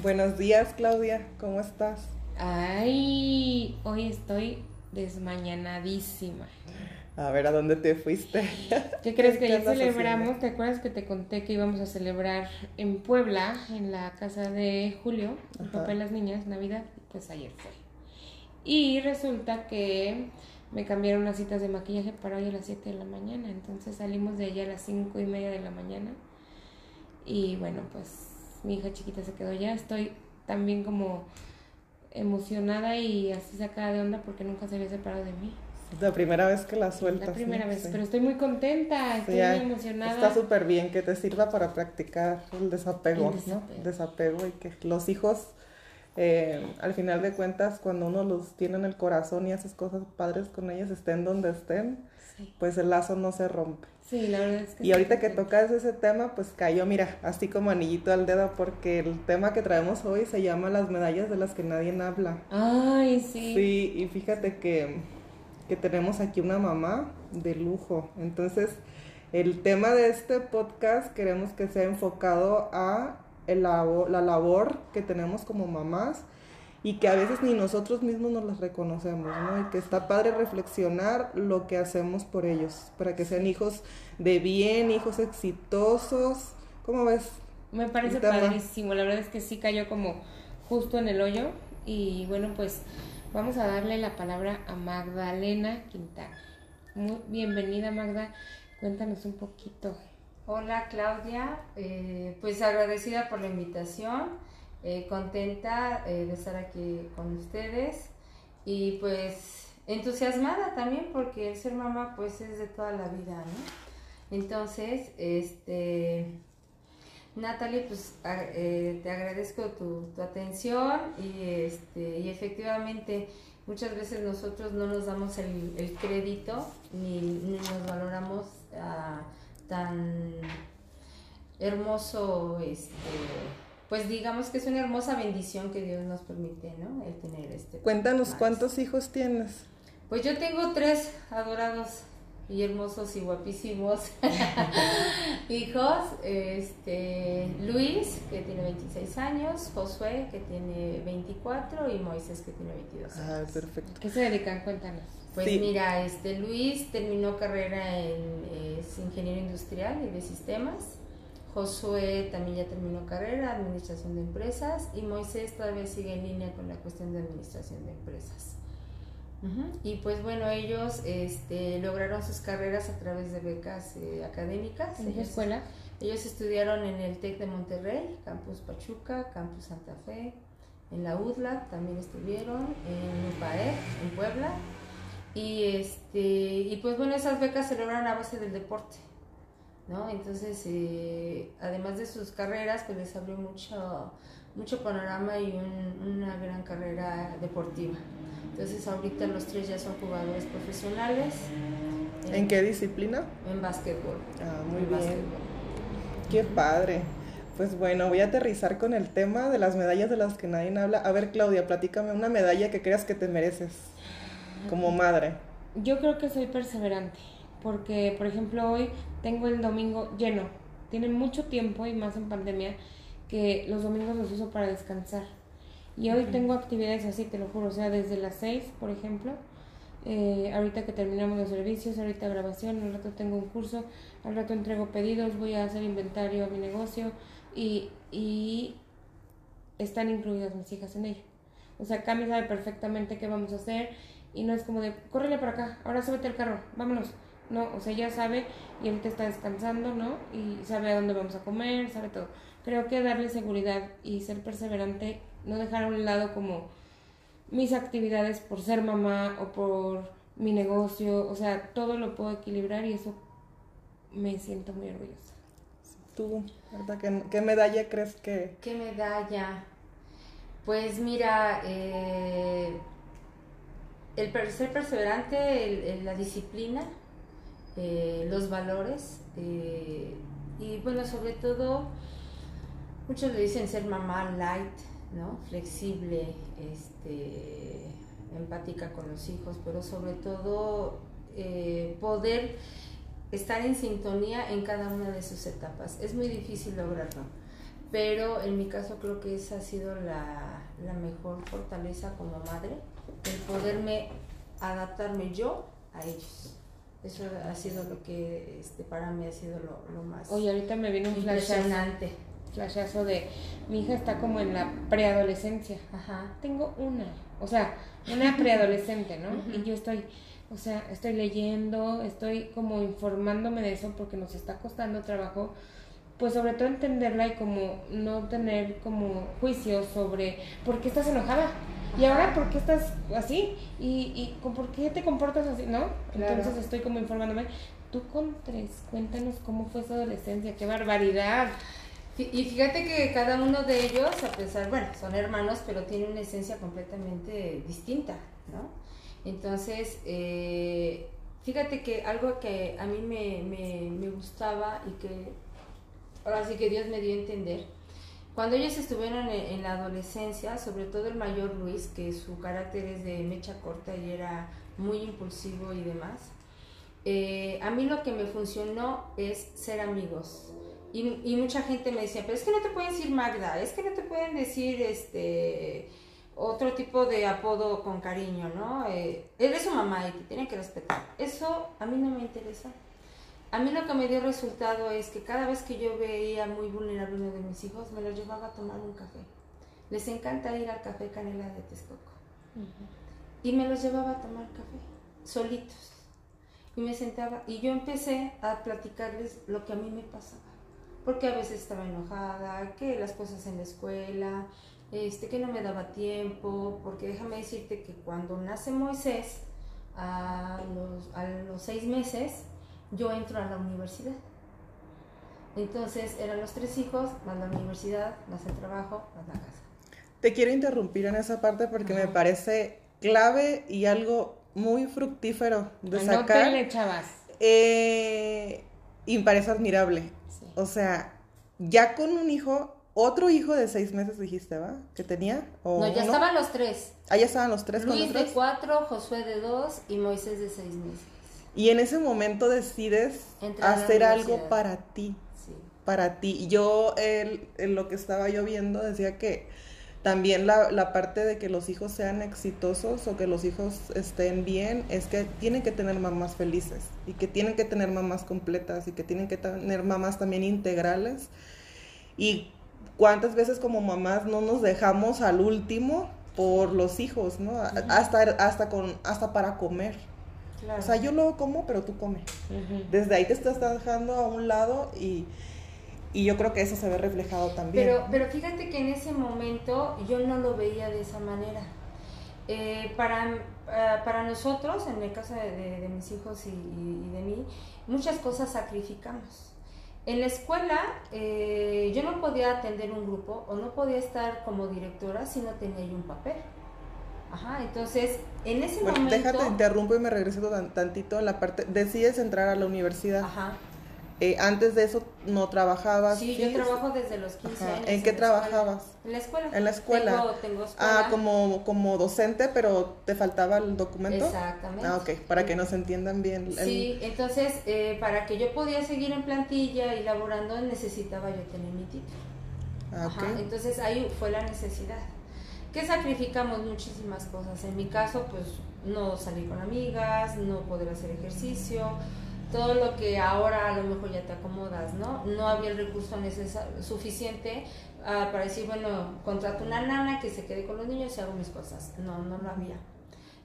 Buenos días, Claudia, ¿cómo estás? Ay, hoy estoy desmañanadísima. A ver, ¿a dónde te fuiste? ¿Qué crees que ¿Qué ya celebramos? ¿Te acuerdas que te conté que íbamos a celebrar en Puebla, en la casa de Julio, el papá y las niñas, Navidad? Pues ayer fue. Y resulta que me cambiaron las citas de maquillaje para hoy a las 7 de la mañana. Entonces salimos de allá a las 5 y media de la mañana. Y bueno, pues mi hija chiquita se quedó ya. Estoy también como emocionada y así sacada de onda porque nunca se había separado de mí. La primera vez que la sueltas. La primera ¿no? vez, Sí. pero estoy muy contenta, estoy muy emocionada. Está súper bien que te sirva para practicar el desapego, El ¿no? desapego. Desapego y que los hijos, eh, al final de cuentas, cuando uno los tiene en el corazón y haces cosas padres con ellos, estén donde estén, Sí, pues el lazo no se rompe. Sí, la verdad es que Y sí, ahorita que tocas ese tema, pues cayó, mira, así como anillito al dedo, porque el tema que traemos hoy se llama las medallas de las que nadie habla. Ay, sí. Sí, y fíjate que, que tenemos aquí una mamá de lujo. Entonces, el tema de este podcast queremos que sea enfocado a el labo- la labor que tenemos como mamás y que a veces ni nosotros mismos nos las reconocemos, ¿no? Y que está padre reflexionar lo que hacemos por ellos, para que sean hijos de bien, hijos exitosos. ¿Cómo ves? Me parece padrísimo, la verdad es que sí cayó como justo en el hoyo. Y bueno, pues vamos a darle la palabra a Magdalena Quintana. Muy bienvenida, Magda. Cuéntanos un poquito. Hola Claudia, Eh, pues agradecida por la invitación, eh, contenta eh, de estar aquí con ustedes y pues entusiasmada también porque el ser mamá pues es de toda la vida. Entonces, este, Natalie, pues eh, te agradezco tu, tu atención y, este, y efectivamente muchas veces nosotros no nos damos el, el crédito ni, ni nos valoramos ah, tan hermoso, este, pues digamos que es una hermosa bendición que Dios nos permite, ¿no? El tener este. Cuéntanos más. cuántos hijos tienes. Pues yo tengo tres adorados y hermosos y guapísimos hijos. Este, Luis, que tiene 26 años, Josué, que tiene 24 y Moisés, que tiene 22 Ah, años. perfecto. ¿Qué se dedican? Cuéntanos. Pues Sí. mira, este Luis terminó carrera en es ingeniero industrial y de sistemas. Josué también ya terminó carrera, administración de empresas, y Moisés todavía sigue en línea con la cuestión de administración de empresas. Y pues bueno, ellos este, lograron sus carreras a través de becas eh, académicas. ¿En Ellos, escuela? ellos estudiaron en el TEC de Monterrey, Campus Pachuca, Campus Santa Fe, en la UDLA también estuvieron, en UPAE, en Puebla. Y, este, y pues bueno, esas becas se lograron a base del deporte, ¿no? Entonces, eh, además de sus carreras, pues les abrió mucho, mucho panorama y un- una gran carrera deportiva. Entonces, ahorita los tres ya son jugadores profesionales. ¿En qué disciplina? En básquetbol. Ah, muy En bien. básquetbol. Qué padre. Pues bueno, voy a aterrizar con el tema de las medallas de las que nadie habla. A ver, Claudia, platícame una medalla que creas que te mereces como madre. Yo creo que soy perseverante, porque por ejemplo hoy tengo el domingo lleno. Tiene mucho tiempo y más en pandemia que los domingos los uso para descansar. Y hoy tengo actividades así, te lo juro, o sea, desde las 6, por ejemplo, eh, ahorita que terminamos los servicios, ahorita grabación, al rato tengo un curso, al rato entrego pedidos, voy a hacer inventario a mi negocio y, y están incluidas mis hijas en ello. O sea, Cami sabe perfectamente qué vamos a hacer y no es como de, córrele para acá, ahora súbete al carro, vámonos. No, o sea, ella sabe y ahorita está descansando, ¿no? Y sabe a dónde vamos a comer, sabe todo. Creo que darle seguridad y ser perseverante, no dejar a un lado como mis actividades por ser mamá o por mi negocio, o sea, todo lo puedo equilibrar y eso me siento muy orgullosa. ¿Tú, verdad? ¿Qué, qué medalla crees que... ¿Qué medalla? Pues mira, eh, el per- ser perseverante, el- el- la disciplina, eh, los valores eh, y bueno, sobre todo, muchos le dicen ser mamá light, ¿no? Flexible, este, empática con los hijos, pero sobre todo eh, poder estar en sintonía en cada una de sus etapas. Es muy difícil lograrlo. pero en mi caso creo que esa ha sido la, la mejor fortaleza como madre, el poderme adaptarme yo a ellos. Eso ha sido lo que este, para mí ha sido lo, lo más Oye, ahorita me viene un impresionante. flashazo de mi hija está como en la preadolescencia. Ajá. Tengo una, o sea, una preadolescente, ¿no? Y yo estoy, o sea, estoy leyendo, estoy como informándome de eso porque nos está costando trabajo, pues sobre todo entenderla y como no tener como juicios sobre por qué estás enojada. Y ahora, ¿por qué estás así? ¿Y, por qué te comportas así? ¿No? Claro. Entonces estoy como informándome. Tú con tres, cuéntanos cómo fue su adolescencia, qué barbaridad. Y fíjate que cada uno de ellos, a pesar, bueno, son hermanos, pero tienen una esencia completamente distinta, ¿no? Entonces, eh, fíjate que algo que a mí me, me, me gustaba y que ahora sí que Dios me dio a entender, cuando ellos estuvieron en, la adolescencia, sobre todo el mayor Luis, que su carácter es de mecha corta y era muy impulsivo y demás, eh, a mí lo que me funcionó es ser amigos. Y, y mucha gente me decía, pero es que no te pueden decir Magda, es que no te pueden decir este otro tipo de apodo con cariño, ¿no? Eh, eres su mamá y te tienen que respetar. Eso a mí no me interesa. A mí lo que me dio resultado es que cada vez que yo veía muy vulnerable uno de mis hijos, me lo llevaba a tomar un café. Les encanta ir al café Canela de Texcoco. Y me los llevaba a tomar café, solitos. Y me sentaba y yo empecé a platicarles lo que a mí me pasaba. Porque a veces estaba enojada, que las cosas en la escuela, este, que no me daba tiempo, porque déjame decirte que cuando nace Moisés, a los, a los seis meses, yo entro a la universidad. Entonces eran los tres hijos, más la universidad, más el trabajo, más la casa. Te quiero interrumpir en esa parte porque me parece clave y algo muy fructífero de sacar. Anótenle, chavas. Eh, y me parece admirable. Sí. O sea, ya con un hijo, otro hijo de seis meses dijiste, ¿va? Que tenía. ¿O No, ya uno? estaban los tres. Ah, ya estaban los tres con Luis los de tres. cuatro, Josué de dos y Moisés de seis meses. Y en ese momento decides Entrar hacer algo para ti. Sí. para ti. Y Yo, el, en lo que estaba yo viendo, decía que también la, la parte de que los hijos sean exitosos o que los hijos estén bien es que tienen que tener mamás felices y que tienen que tener mamás completas y que tienen que tener mamás también integrales. Y cuántas veces como mamás no nos dejamos al último por los hijos, ¿no? Hasta, hasta, con, hasta para comer. Claro. O sea, yo lo como, pero tú comes Ujú. desde ahí te estás dejando a un lado y, y yo creo que eso se ve reflejado también. Pero, pero fíjate que en ese momento yo no lo veía de esa manera. Eh, para, ah, para nosotros, en el caso de, de- de mis hijos y de mí, muchas cosas sacrificamos. En la escuela eh, yo no podía atender un grupo o no podía estar como directora si no tenía yo un papel. Ajá, entonces en ese bueno, momento... déjate, interrumpo y me regreso tan- tantito en la parte, decides entrar a la universidad. Ajá. Eh, antes de eso no trabajabas. Sí, yo trabajo desde los 15 Ajá. años. ¿En qué escuela. trabajabas? En la escuela. En la escuela. Tengo, tengo escuela. Ah, como, como docente, pero te faltaba el documento. Exactamente. Ah, ok, para que nos entiendan bien. el- Sí, entonces eh, para que yo podía seguir en plantilla y laborando necesitaba yo tener mi título. Ah, ok. Ajá, entonces ahí fue la necesidad. ¿Qué sacrificamos? Muchísimas cosas. En mi caso, pues no salir con amigas, no poder hacer ejercicio, todo lo que ahora a lo mejor ya te acomodas, ¿no? No había el recurso necesario, suficiente ah, para decir, bueno, contrato una nana que se quede con los niños y hago mis cosas. No, no lo había.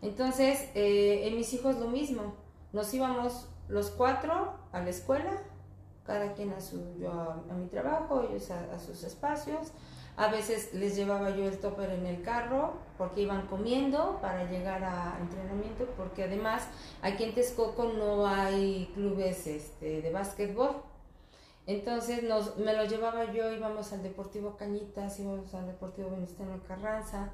Entonces, eh, en mis hijos lo mismo. Nos íbamos los cuatro a la escuela, cada quien a su, yo a, a mi trabajo, ellos a, a sus espacios. A veces les llevaba yo el topper en el carro porque iban comiendo para llegar a entrenamiento, porque además aquí en Texcoco no hay clubes este, de básquetbol. Entonces nos, me lo llevaba yo, íbamos al Deportivo Cañitas, íbamos al Deportivo Venustiano Carranza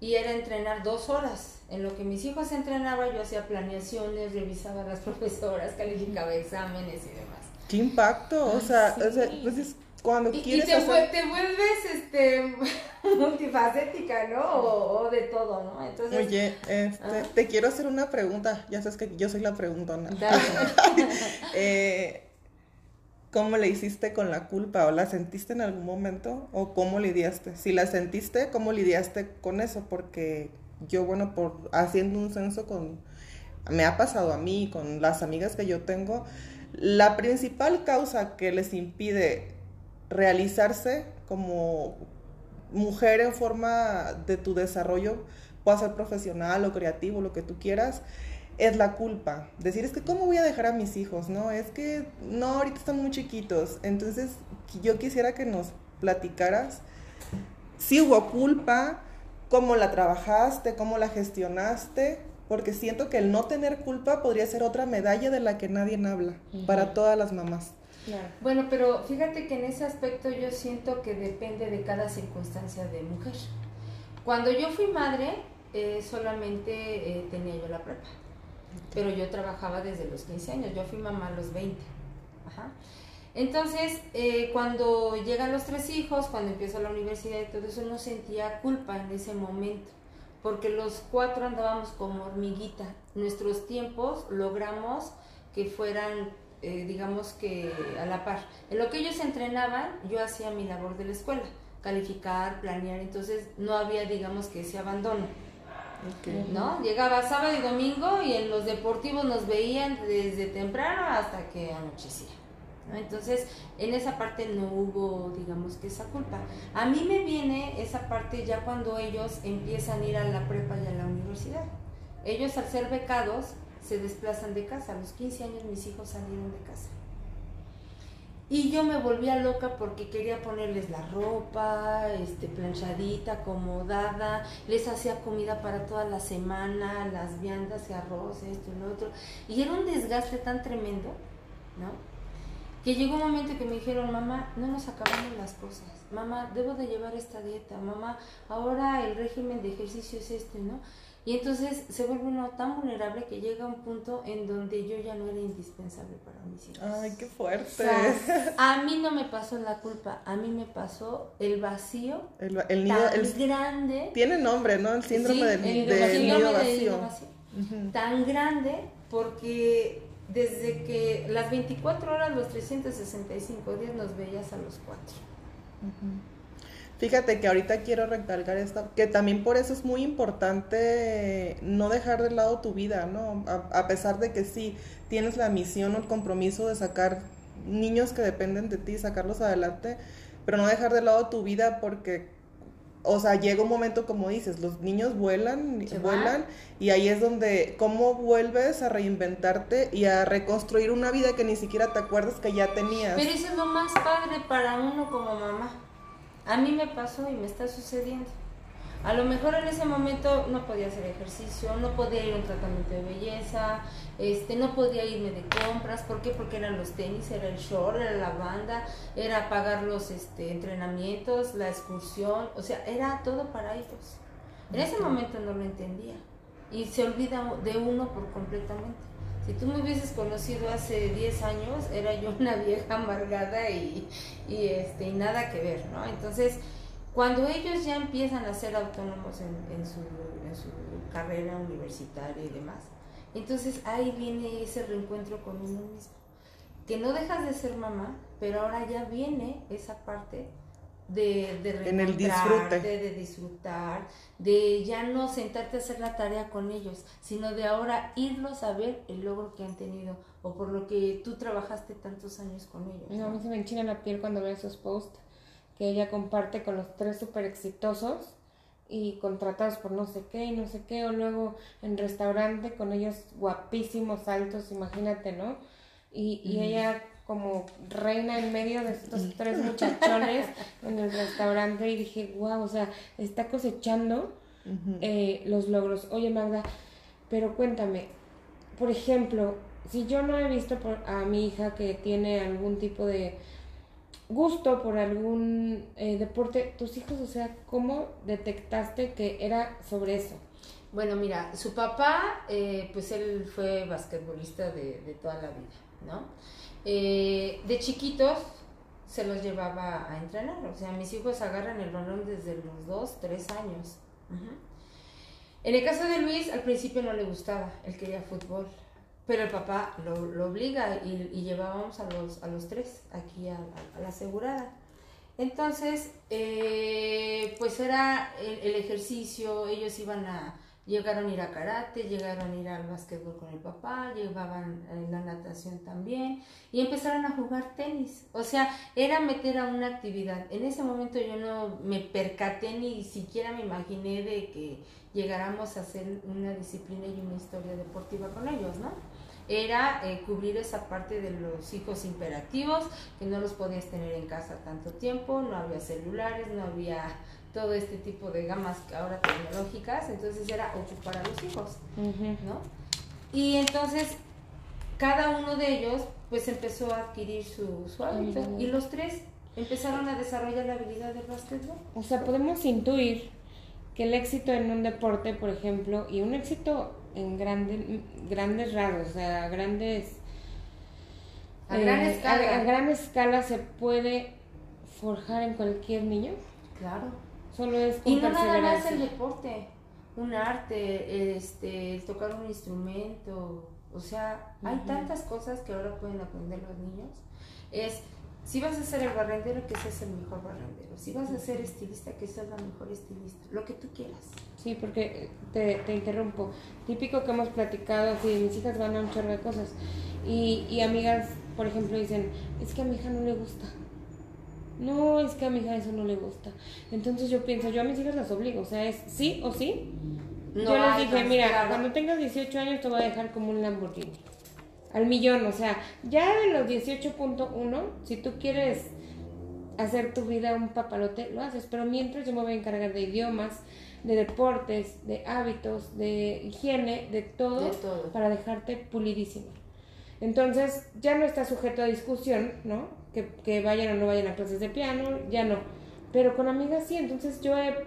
y era entrenar dos horas. En lo que mis hijos entrenaban yo hacía planeaciones, revisaba a las profesoras, calificaba exámenes y demás. Qué impacto, o sea, sí. o sea, pues es cuando Y, y quieres te, hacer- vue- te vuelves este, multifacética, ¿no? O, o de todo, ¿no? Entonces, Oye, este, Ah. te quiero hacer una pregunta. Ya sabes que yo soy la preguntona. Eh, ¿Cómo le hiciste con la culpa? ¿O la sentiste en algún momento? ¿O cómo lidiaste? Si la sentiste, ¿cómo lidiaste con eso? Porque yo, bueno, por haciendo un censo con... Me ha pasado a mí, con las amigas que yo tengo, la principal causa que les impide realizarse como mujer en forma de tu desarrollo, pueda ser profesional o creativo, lo que tú quieras, es la culpa. Decir, es que ¿cómo voy a dejar a mis hijos? No, es que no, ahorita están muy chiquitos. Entonces, yo quisiera que nos platicaras si hubo culpa, cómo la trabajaste, cómo la gestionaste, porque siento que el no tener culpa podría ser otra medalla de la que nadie habla para todas las mamás. Bueno, pero fíjate que en ese aspecto yo siento que depende de cada circunstancia de mujer. Cuando yo fui madre, eh, solamente eh, tenía yo la prepa, pero yo trabajaba desde los 15 años, yo fui mamá a los 20. Entonces, eh, cuando llegan los tres hijos, cuando empiezo la universidad y todo eso, no sentía culpa en ese momento, porque los cuatro andábamos como hormiguita. Nuestros tiempos logramos que fueran eh, digamos que a la par. En lo que ellos entrenaban, yo hacía mi labor de la escuela, calificar, planear, entonces no había, digamos que ese abandono. ¿No? Llegaba sábado y domingo y en los deportivos nos veían desde temprano hasta que anochecía. Entonces, en esa parte no hubo, digamos que esa culpa. A mí me viene esa parte ya cuando ellos empiezan a ir a la prepa y a la universidad. Ellos al ser becados se desplazan de casa. A los 15 años mis hijos salieron de casa. Y yo me volvía loca porque quería ponerles la ropa, este, planchadita, acomodada, les hacía comida para toda la semana, las viandas y arroz, esto y lo otro. Y era un desgaste tan tremendo, ¿no? Que llegó un momento que me dijeron, mamá, no nos acabamos las cosas. Mamá, debo de llevar esta dieta. Mamá, ahora el régimen de ejercicio es este, ¿no? Y entonces se vuelve uno tan vulnerable que llega un punto en donde yo ya no era indispensable para mis hijos. Ay, qué fuerte. a mí no me pasó la culpa, a mí me pasó el vacío el, el nido, tan grande. Tiene nombre, ¿no? El síndrome del, nido vacío. Tan grande porque desde que las 24 horas, los 365 días nos veías a los cuatro. Fíjate que ahorita quiero recalcar esto, que también por eso es muy importante no dejar de lado tu vida, ¿no? A, pesar de que sí tienes la misión o el compromiso de sacar niños que dependen de ti, sacarlos adelante, pero no dejar de lado tu vida porque, o sea, llega un momento como dices, los niños vuelan, vuelan y ahí es donde, ¿cómo vuelves a reinventarte y a reconstruir una vida que ni siquiera te acuerdas que ya tenías? Pero eso es lo más padre para uno como mamá a mí me pasó y me está sucediendo. A lo mejor en ese momento no podía hacer ejercicio, no podía ir a un tratamiento de belleza, este, no podía irme de compras. ¿Por qué? Porque eran los tenis, era el short, era la banda, era pagar los este, entrenamientos, la excursión, o sea, era todo para ellos. En ese momento no lo entendía y se olvida de uno por completamente. Si tú me hubieses conocido hace 10 años, era yo una vieja amargada y, y, este, y nada que ver, ¿no? Entonces, cuando ellos ya empiezan a ser autónomos en, en, su, en su carrera universitaria y demás, entonces ahí viene ese reencuentro con uno mismo. Que no dejas de ser mamá, pero ahora ya viene esa parte de, de en el disfrute. de disfrutar, de ya no sentarte a hacer la tarea con ellos, sino de ahora irlos a ver el logro que han tenido o por lo que tú trabajaste tantos años con ellos. No, a mí se me enchina la piel cuando veo esos posts que ella comparte con los tres súper exitosos y contratados por no sé qué y no sé qué, o luego en restaurante con ellos guapísimos, altos, imagínate, ¿no? Y, y ella como reina en medio de estos tres muchachones en el restaurante y dije, wow, o sea, está cosechando eh, los logros. Oye, Magda, pero cuéntame, por ejemplo, si yo no he visto por, a mi hija que tiene algún tipo de gusto por algún eh, deporte, tus hijos, o sea, ¿cómo detectaste que era sobre eso? Bueno, mira, su papá, eh, pues él fue basquetbolista de, de toda la vida, ¿no? Eh, de chiquitos se los llevaba a entrenar. O sea, mis hijos agarran el balón desde los 2, 3 años. En el caso de Luis, al principio no le gustaba, él quería fútbol. pero el papá lo, obliga y, llevábamos a los, a los tres aquí a, la asegurada. Entonces, eh, pues era el, ejercicio, ellos iban a, llegaron a ir a karate, llegaron a ir al básquetbol con el papá, llevaban eh, la natación también y empezaron a jugar tenis. O sea, era meter a una actividad. En ese momento yo no me percaté ni siquiera me imaginé de que llegáramos a hacer una disciplina y una historia deportiva con ellos, ¿no? Era eh, cubrir esa parte de los hijos imperativos, que no los podías tener en casa tanto tiempo, no había celulares, no había todo este tipo de gamas ahora tecnológicas, entonces era ocupar a los hijos, ¿no? Y entonces cada uno de ellos pues empezó a adquirir su, su hábito y los tres empezaron a desarrollar la habilidad del básquetbol. O sea, podemos intuir que el éxito en un deporte, por ejemplo, y un éxito en grandes grandes rasgos, o sea, grandes... A gran eh, escala. A, a gran escala se puede forjar en cualquier niño. Claro. Solo es con Y no nada más el deporte, un arte, este, el tocar un instrumento, o sea, hay Ujú. tantas cosas que ahora pueden aprender los niños. Es, si vas a ser el barrendero, que seas el mejor barrendero. Si vas a ser estilista, que seas la mejor estilista. Lo que tú quieras. Sí, porque te, te interrumpo. Típico que hemos platicado, así, mis hijas van a un chorro de cosas. Y, y amigas, por ejemplo, dicen, es que a mi hija no le gusta. No, es que a mi hija eso no le gusta. Entonces yo pienso, yo a mis hijas las obligo, o sea, es sí o sí. No yo les dije, mira, claro. cuando tengas 18 años te voy a dejar como un Lamborghini. Al millón, o sea, ya de los 18.1, si tú quieres hacer tu vida un papalote, lo haces. Pero mientras yo me voy a encargar de idiomas, de deportes, de hábitos, de higiene, de todo, De todo. para dejarte pulidísima. Entonces, ya no está sujeto a discusión, ¿no? Que, que vayan o no vayan a clases de piano, ya no. Pero con amigas sí, entonces yo he-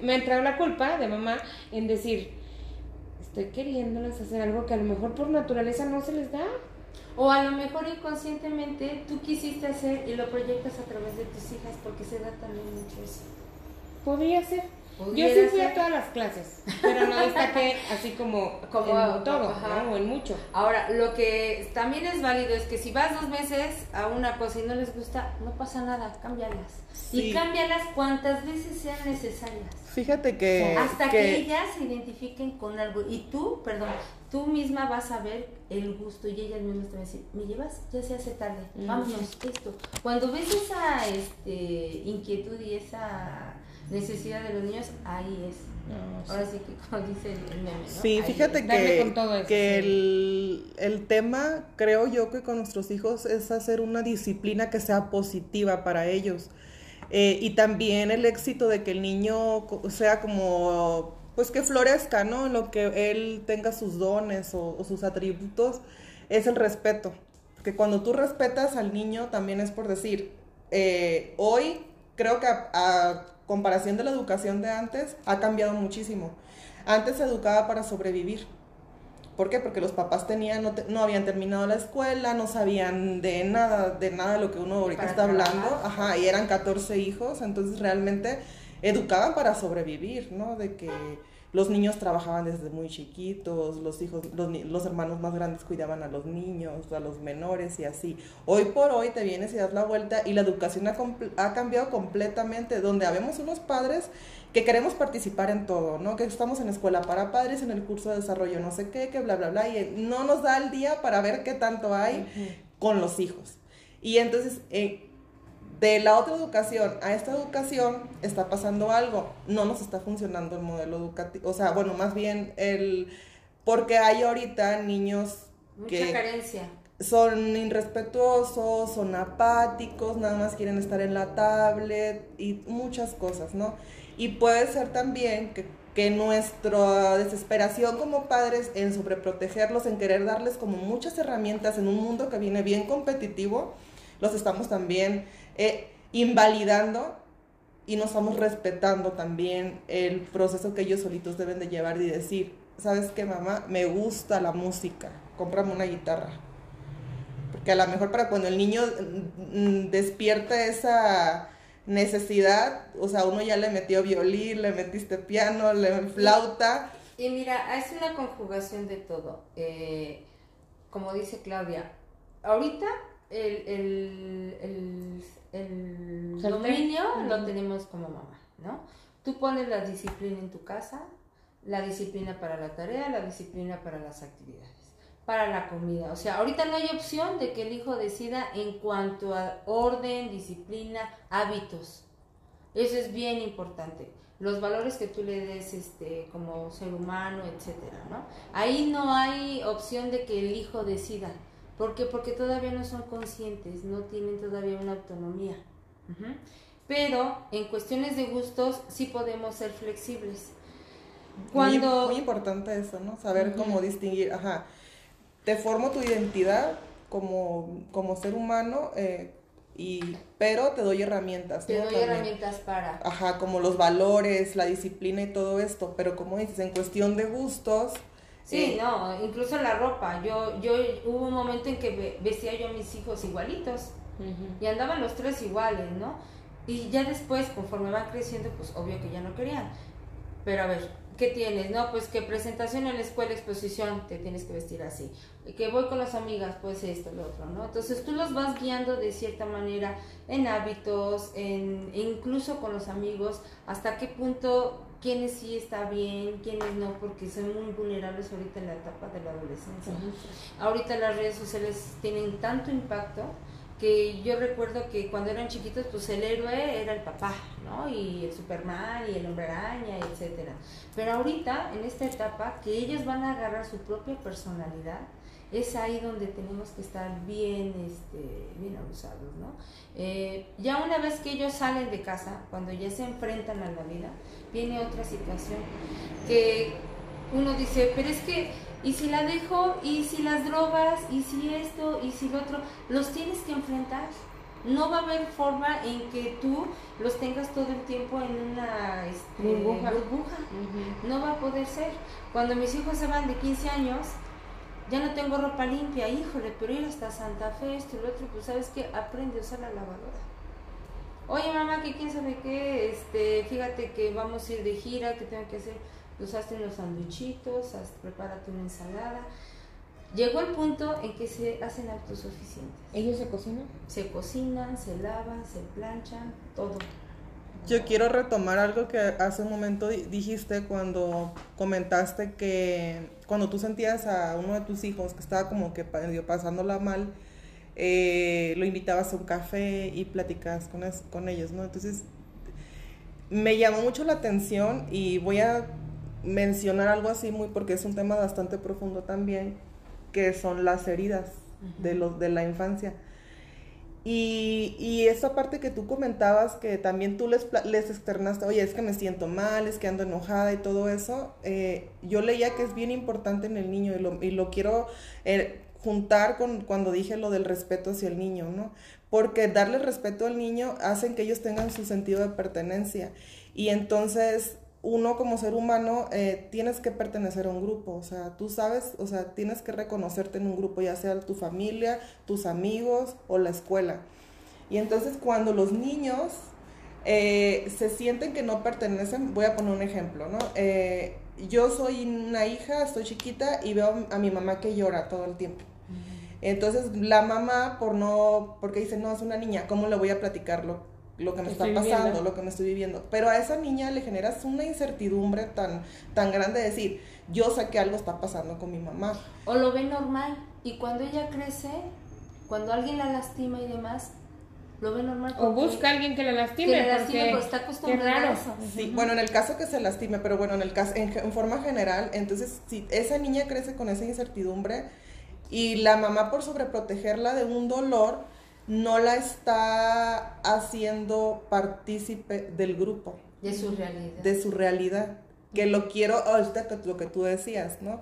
me ha entrado la culpa de mamá en decir, estoy queriéndoles hacer algo que a lo mejor por naturaleza no se les da. O a lo mejor inconscientemente tú quisiste hacer y lo proyectas a través de tus hijas porque se da también mucho eso. Podría ser. Yo sí fui a todas las clases, pero no destaqué así como, Como, en todo, ajá. ¿no? O en mucho. Ahora, lo que también es válido es que si vas dos meses a una cosa y no les gusta, no pasa nada, cámbialas. Sí. Y cámbialas cuantas veces sean necesarias. Fíjate que... Hasta que... ellas se identifiquen con algo. Y tú, perdón, tú misma vas a ver el gusto y ellas mismas te van a decir, ¿me llevas? Ya se hace tarde, vámonos, esto. Cuando ves esa este, inquietud y esa necesidad de los niños, ahí es. Ahora sí que como dice el meme, ¿no? Sí, Ahí fíjate es. Que, con todo eso, que sí. el, el tema, creo yo que con nuestros hijos es hacer una disciplina que sea positiva para ellos. Eh, y también el éxito de que el niño sea como, pues que florezca, ¿no? En lo que él tenga sus dones o, o sus atributos, es el respeto. Porque cuando tú respetas al niño, también es por decir, eh, hoy creo que a, a comparación de la educación de antes, ha cambiado muchísimo. Antes se educaba para sobrevivir. ¿Por qué? Porque los papás tenían, no, te- no habían terminado la escuela, no sabían de nada, de nada de lo que uno ahorita Para está hablando. Ajá, y eran 14 hijos, entonces realmente educaban para sobrevivir, ¿no? De que los niños trabajaban desde muy chiquitos, los hijos, los, hermanos más grandes cuidaban a los niños, a los menores y así. Hoy por hoy te vienes y das la vuelta y la educación ha cambiado completamente, donde habemos unos padres que queremos participar en todo, ¿no? Que estamos en escuela para padres, en el curso de desarrollo no sé qué, que bla, bla, bla, y no nos da el día para ver qué tanto hay con los hijos. Y entonces, eh, de la otra educación a esta educación está pasando algo, no nos está funcionando el modelo educativo, o sea, bueno, más bien el, porque hay ahorita niños Mucha que carencia. son irrespetuosos, son apáticos, nada más quieren estar en la tablet y muchas cosas, ¿no? Y puede ser también que, que nuestra desesperación como padres en sobreprotegerlos, en querer darles como muchas herramientas en un mundo que viene bien competitivo, los estamos también eh, invalidando y no estamos respetando también el proceso que ellos solitos deben de llevar y decir, ¿sabes qué, mamá? Me gusta la música, cómprame una guitarra. Porque a lo mejor para cuando el niño mm, mm, despierta esa necesidad, o sea, uno ya le metió violín, le metiste piano, le flauta. Y mira, es una conjugación de todo. Eh, como dice Claudia, ahorita el, el, el dominio lo tenemos como mamá, ¿no? Tú pones la disciplina en tu casa, la disciplina para la tarea, la disciplina para las actividades, para la comida. O sea, ahorita no hay opción de que el hijo decida en cuanto a orden, disciplina, hábitos. Eso es bien importante. Los valores que tú le des este, como ser humano, etcétera, ¿no? Ahí no hay opción de que el hijo decida. ¿Por qué? Porque todavía no son conscientes, no tienen todavía una autonomía. Ujú. Pero en cuestiones de gustos sí podemos ser flexibles. Cuando... Muy, muy importante eso, ¿no? Saber Ujú. cómo distinguir, ajá, te formo tu identidad como, como ser humano, eh, y, pero te doy herramientas, te ¿no? doy También. herramientas para... Ajá, como los valores, la disciplina y todo esto, pero como dices, en cuestión de gustos, Sí, eh, no, incluso la ropa. Yo, yo hubo un momento en que ve- vestía yo a mis hijos igualitos. y andaban los tres iguales, ¿no? Y ya después, conforme van creciendo, pues obvio que ya no querían. Pero a ver, ¿qué tienes? No, pues que presentación en la escuela, exposición, te tienes que vestir así. Que voy con las amigas, pues esto, lo otro, ¿no? Entonces tú los vas guiando de cierta manera en hábitos, en, incluso con los amigos, hasta qué punto quiénes sí está bien, quiénes no, porque son muy vulnerables ahorita en la etapa de la adolescencia. Ahorita las redes sociales tienen tanto impacto que yo recuerdo que cuando eran chiquitos, pues el héroe era el papá, ¿no? Y el Superman y el hombre araña, etcétera. Pero ahorita, en esta etapa, que ellos van a agarrar su propia personalidad, es ahí donde tenemos que estar bien, este, bien abusados, ¿no? Eh, ya una vez que ellos salen de casa, cuando ya se enfrentan a la vida, viene otra situación que uno dice, pero es que, ¿y si la dejo? ¿Y si las drogas? ¿Y si esto? ¿Y si lo otro? Los tienes que enfrentar. No va a haber forma en que tú los tengas todo el tiempo en una este, Burbuja. burbuja. No va a poder ser. Cuando mis hijos se van de 15 años, ya no tengo ropa limpia, híjole, pero ir hasta Santa Fe, esto y lo otro, pues sabes que aprende a usar la lavadora. Oye mamá, que quién sabe qué, este, fíjate que vamos a ir de gira, que tengo que hacer, pues hazte unos sanduichitos, haz- prepárate una ensalada. Llegó el punto en que se hacen autosuficientes. ¿Ellos se cocinan? Se cocinan, se lavan, se planchan, todo. Yo quiero retomar algo que hace un momento di- dijiste cuando comentaste que cuando tú sentías a uno de tus hijos que estaba como que pasándola mal, eh, lo invitabas a un café y platicabas con, es- con ellos, ¿no? Entonces, me llamó mucho la atención y voy a mencionar algo así muy porque es un tema bastante profundo también, que son las heridas de, los, de la infancia. Y, y esa parte que tú comentabas, que también tú les, les externaste, oye, es que me siento mal, es que ando enojada y todo eso, eh, yo leía que es bien importante en el niño y lo, y lo quiero eh, juntar con cuando dije lo del respeto hacia el niño, ¿no? Porque darle respeto al niño hacen que ellos tengan su sentido de pertenencia. Y entonces uno como ser humano eh, tienes que pertenecer a un grupo, o sea, tú sabes, o sea, tienes que reconocerte en un grupo, ya sea tu familia, tus amigos o la escuela. Y entonces cuando los niños eh, se sienten que no pertenecen, voy a poner un ejemplo, ¿no? Eh, yo soy una hija, estoy chiquita y veo a mi mamá que llora todo el tiempo. Entonces la mamá, por no, porque dice, no, es una niña, ¿cómo le voy a platicar lo, que me Que está pasando, viviendo. lo que me estoy viviendo? Pero a esa niña le generas una incertidumbre tan, tan grande de decir, yo sé que algo está pasando con mi mamá. O lo ve normal. Y cuando ella crece, cuando alguien la lastima y demás, lo ve normal. O busca a alguien que la que lastime. le lastime, porque- pero está acostumbrada a eso. Sí, bueno, en el caso que se lastime, pero bueno, en el caso, en, en forma general, entonces si esa niña crece con esa incertidumbre y la mamá por sobreprotegerla de un dolor no la está haciendo partícipe del grupo, De su realidad. de su realidad, que lo quiero, ahorita lo que tú decías, ¿no?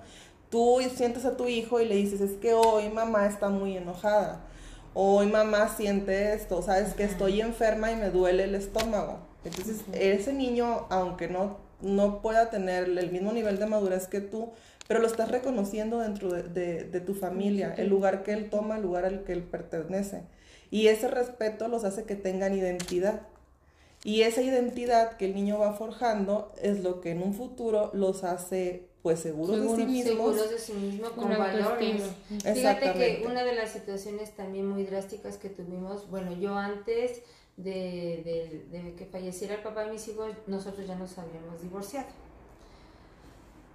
Tú sientes a tu hijo y le dices, es que hoy mamá está muy enojada, hoy mamá siente esto, sabes que estoy enferma y me duele el estómago. Entonces, ese niño, aunque no, no pueda tener el mismo nivel de madurez que tú, pero lo estás reconociendo dentro de, de- de tu familia, el lugar que él toma, el lugar al que él pertenece. Y ese respeto los hace que tengan identidad. Y esa identidad que el niño va forjando es lo que en un futuro los hace pues seguros de sí mismos. seguros de sí mismo con, Con valores. Fíjate que una de las situaciones también muy drásticas que tuvimos, bueno, yo antes de, de- de que falleciera el papá de mis hijos, nosotros ya nos habíamos divorciado.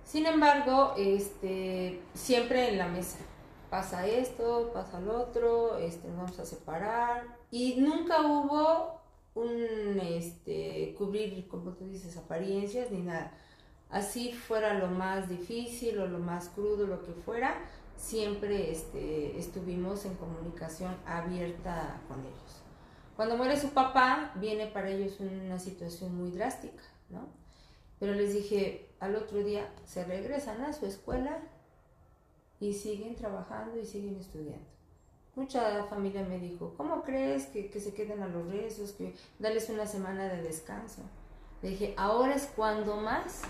Sin embargo, este, siempre en la mesa, pasa esto, pasa lo otro, este, nos vamos a separar, y nunca hubo un, este, cubrir, como tú dices, apariencias ni nada así fuera lo más difícil o lo más crudo, lo que fuera, siempre este, estuvimos en comunicación abierta con ellos. Cuando muere su papá, viene para ellos una situación muy drástica, ¿no? Pero les dije, al otro día se regresan a su escuela y siguen trabajando y siguen estudiando. Mucha familia me dijo, ¿cómo crees que, que se queden a los rezos, que darles una semana de descanso? Le dije, ahora es cuando más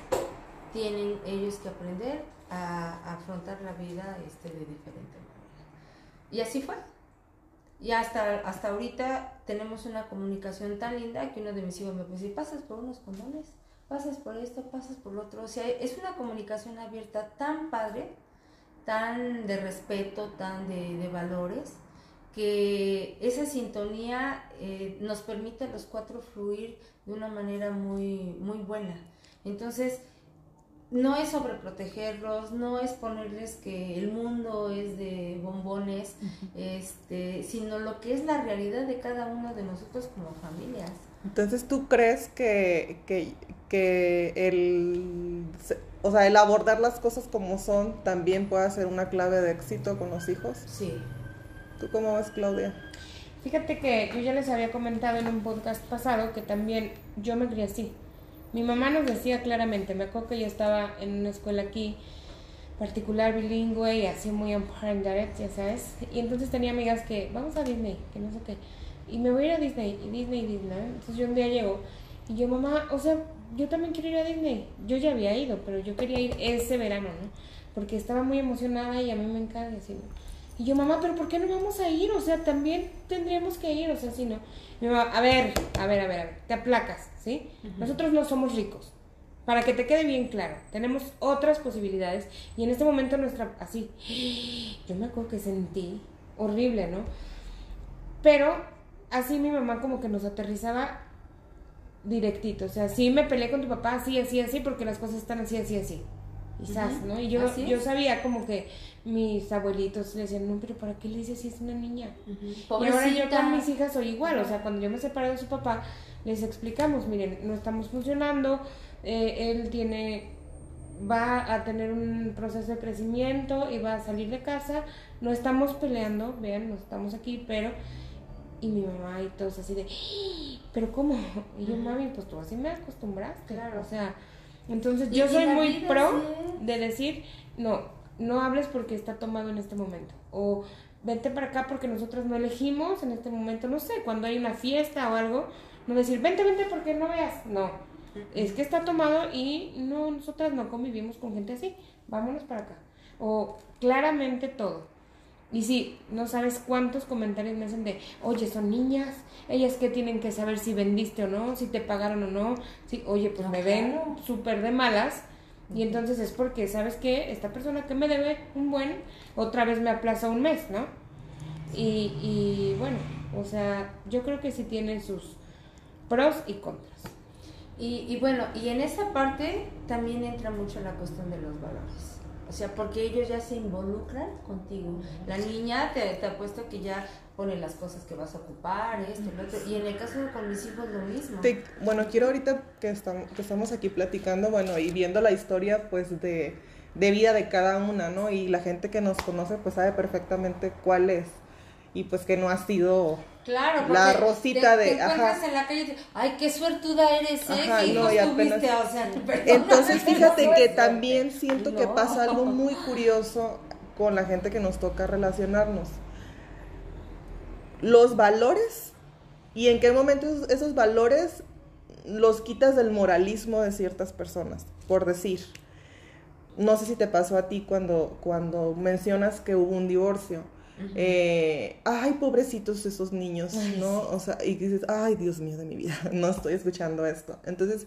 tienen ellos que aprender a, a afrontar la vida este, de diferente manera. Y así fue. Y hasta, hasta ahorita tenemos una comunicación tan linda que uno de mis hijos me puede decir, pasas por unos condones, pasas por esto, pasas por lo otro. O sea, es una comunicación abierta tan padre, tan de respeto, tan de, de valores, que esa sintonía eh, nos permite a los cuatro fluir de una manera muy, muy buena. Entonces, no es sobreprotegerlos, no es ponerles que el mundo es de bombones, este, sino lo que es la realidad de cada uno de nosotros como familias. Entonces, ¿tú crees que, que, que el, o sea, el abordar las cosas como son también puede ser una clave de éxito con los hijos? Sí. ¿Tú cómo ves, Claudia? Fíjate que yo ya les había comentado en un podcast pasado que también yo me crié así. Mi mamá nos decía claramente, me acuerdo que yo estaba en una escuela aquí particular bilingüe y así muy on par and direct, ya sabes. Y entonces tenía amigas que vamos a Disney, que no sé qué. Y me voy a ir a Disney, y Disney, y Disney. Entonces yo un día llego y yo, mamá, o sea, yo también quiero ir a Disney. Yo ya había ido, pero yo quería ir ese verano, ¿no? Porque estaba muy emocionada y a mí me encanta y yo, mamá, pero ¿por qué no vamos a ir? O sea, también tendríamos que ir, o sea, si no. Mi mamá, a ver, a ver, a ver, a ver, te aplacas, ¿sí? Nosotros no somos ricos. Para que te quede bien claro, tenemos otras posibilidades y en este momento nuestra, así, yo me acuerdo que sentí horrible, ¿no? Pero así mi mamá como que nos aterrizaba directito, o sea, sí me peleé con tu papá, así, así, así, porque las cosas están así, así, así. Quizás, ¿no? Y yo, yo sabía como que mis abuelitos le decían, no, pero ¿para qué le dices si es una niña? Y ahora yo con mis hijas soy igual, o sea, cuando yo me separé de su papá, les explicamos, miren, no estamos funcionando, eh, él tiene, va a tener un proceso de crecimiento y va a salir de casa, no estamos peleando, vean, no estamos aquí, pero, y mi mamá y todos así de, "¡Ah! pero ¿cómo? Y yo, mami, pues tú así me acostumbraste, Claro. o sea, entonces yo soy muy pro sí. de decir, no, no hables porque está tomado en este momento. O vente para acá porque nosotros no elegimos en este momento, no sé, cuando hay una fiesta o algo, no decir, vente, vente porque no veas. No, es que está tomado y no, nosotras no convivimos con gente así, vámonos para acá. O claramente todo. Y sí, no sabes cuántos comentarios me hacen de, oye, son niñas, ellas que tienen que saber si vendiste o no, si te pagaron o no, si, oye, pues No, me ven súper de malas. Y entonces es porque, ¿sabes qué? Esta persona que me debe un buen, otra vez me aplaza un mes, ¿no? Y, y bueno, o sea, yo creo que sí tiene sus pros y contras. Y, y bueno, y en esa parte también entra mucho la cuestión de los valores. O sea, porque ellos ya se involucran contigo. La niña te, te apuesto que ya pone las cosas que vas a ocupar, esto, lo otro. Y en el caso de con mis hijos lo mismo. Te- bueno, quiero ahorita que, estamos que estamos aquí platicando, bueno, y viendo la historia, pues, de, de vida de cada una, ¿no? Y la gente que nos conoce, pues, sabe perfectamente cuál es. Y, pues, que no ha sido... Claro, La rosita te, de- te ajá. en la calle y te, ay, qué suertuda eres, ¿eh? Ajá, ¿Qué no, hijos y apenas- tuviste? O sea, perdóname, Entonces, fíjate no que también siento que pasa algo muy curioso con la gente que nos toca relacionarnos. Los valores y en qué momento esos, esos valores los quitas del moralismo de ciertas personas, por decir. No sé si te pasó a ti cuando, cuando mencionas que hubo un divorcio. Eh, ay, pobrecitos esos niños, Ay, ¿no? O sea, y dices, ay, Dios mío de mi vida, no estoy escuchando esto. Entonces,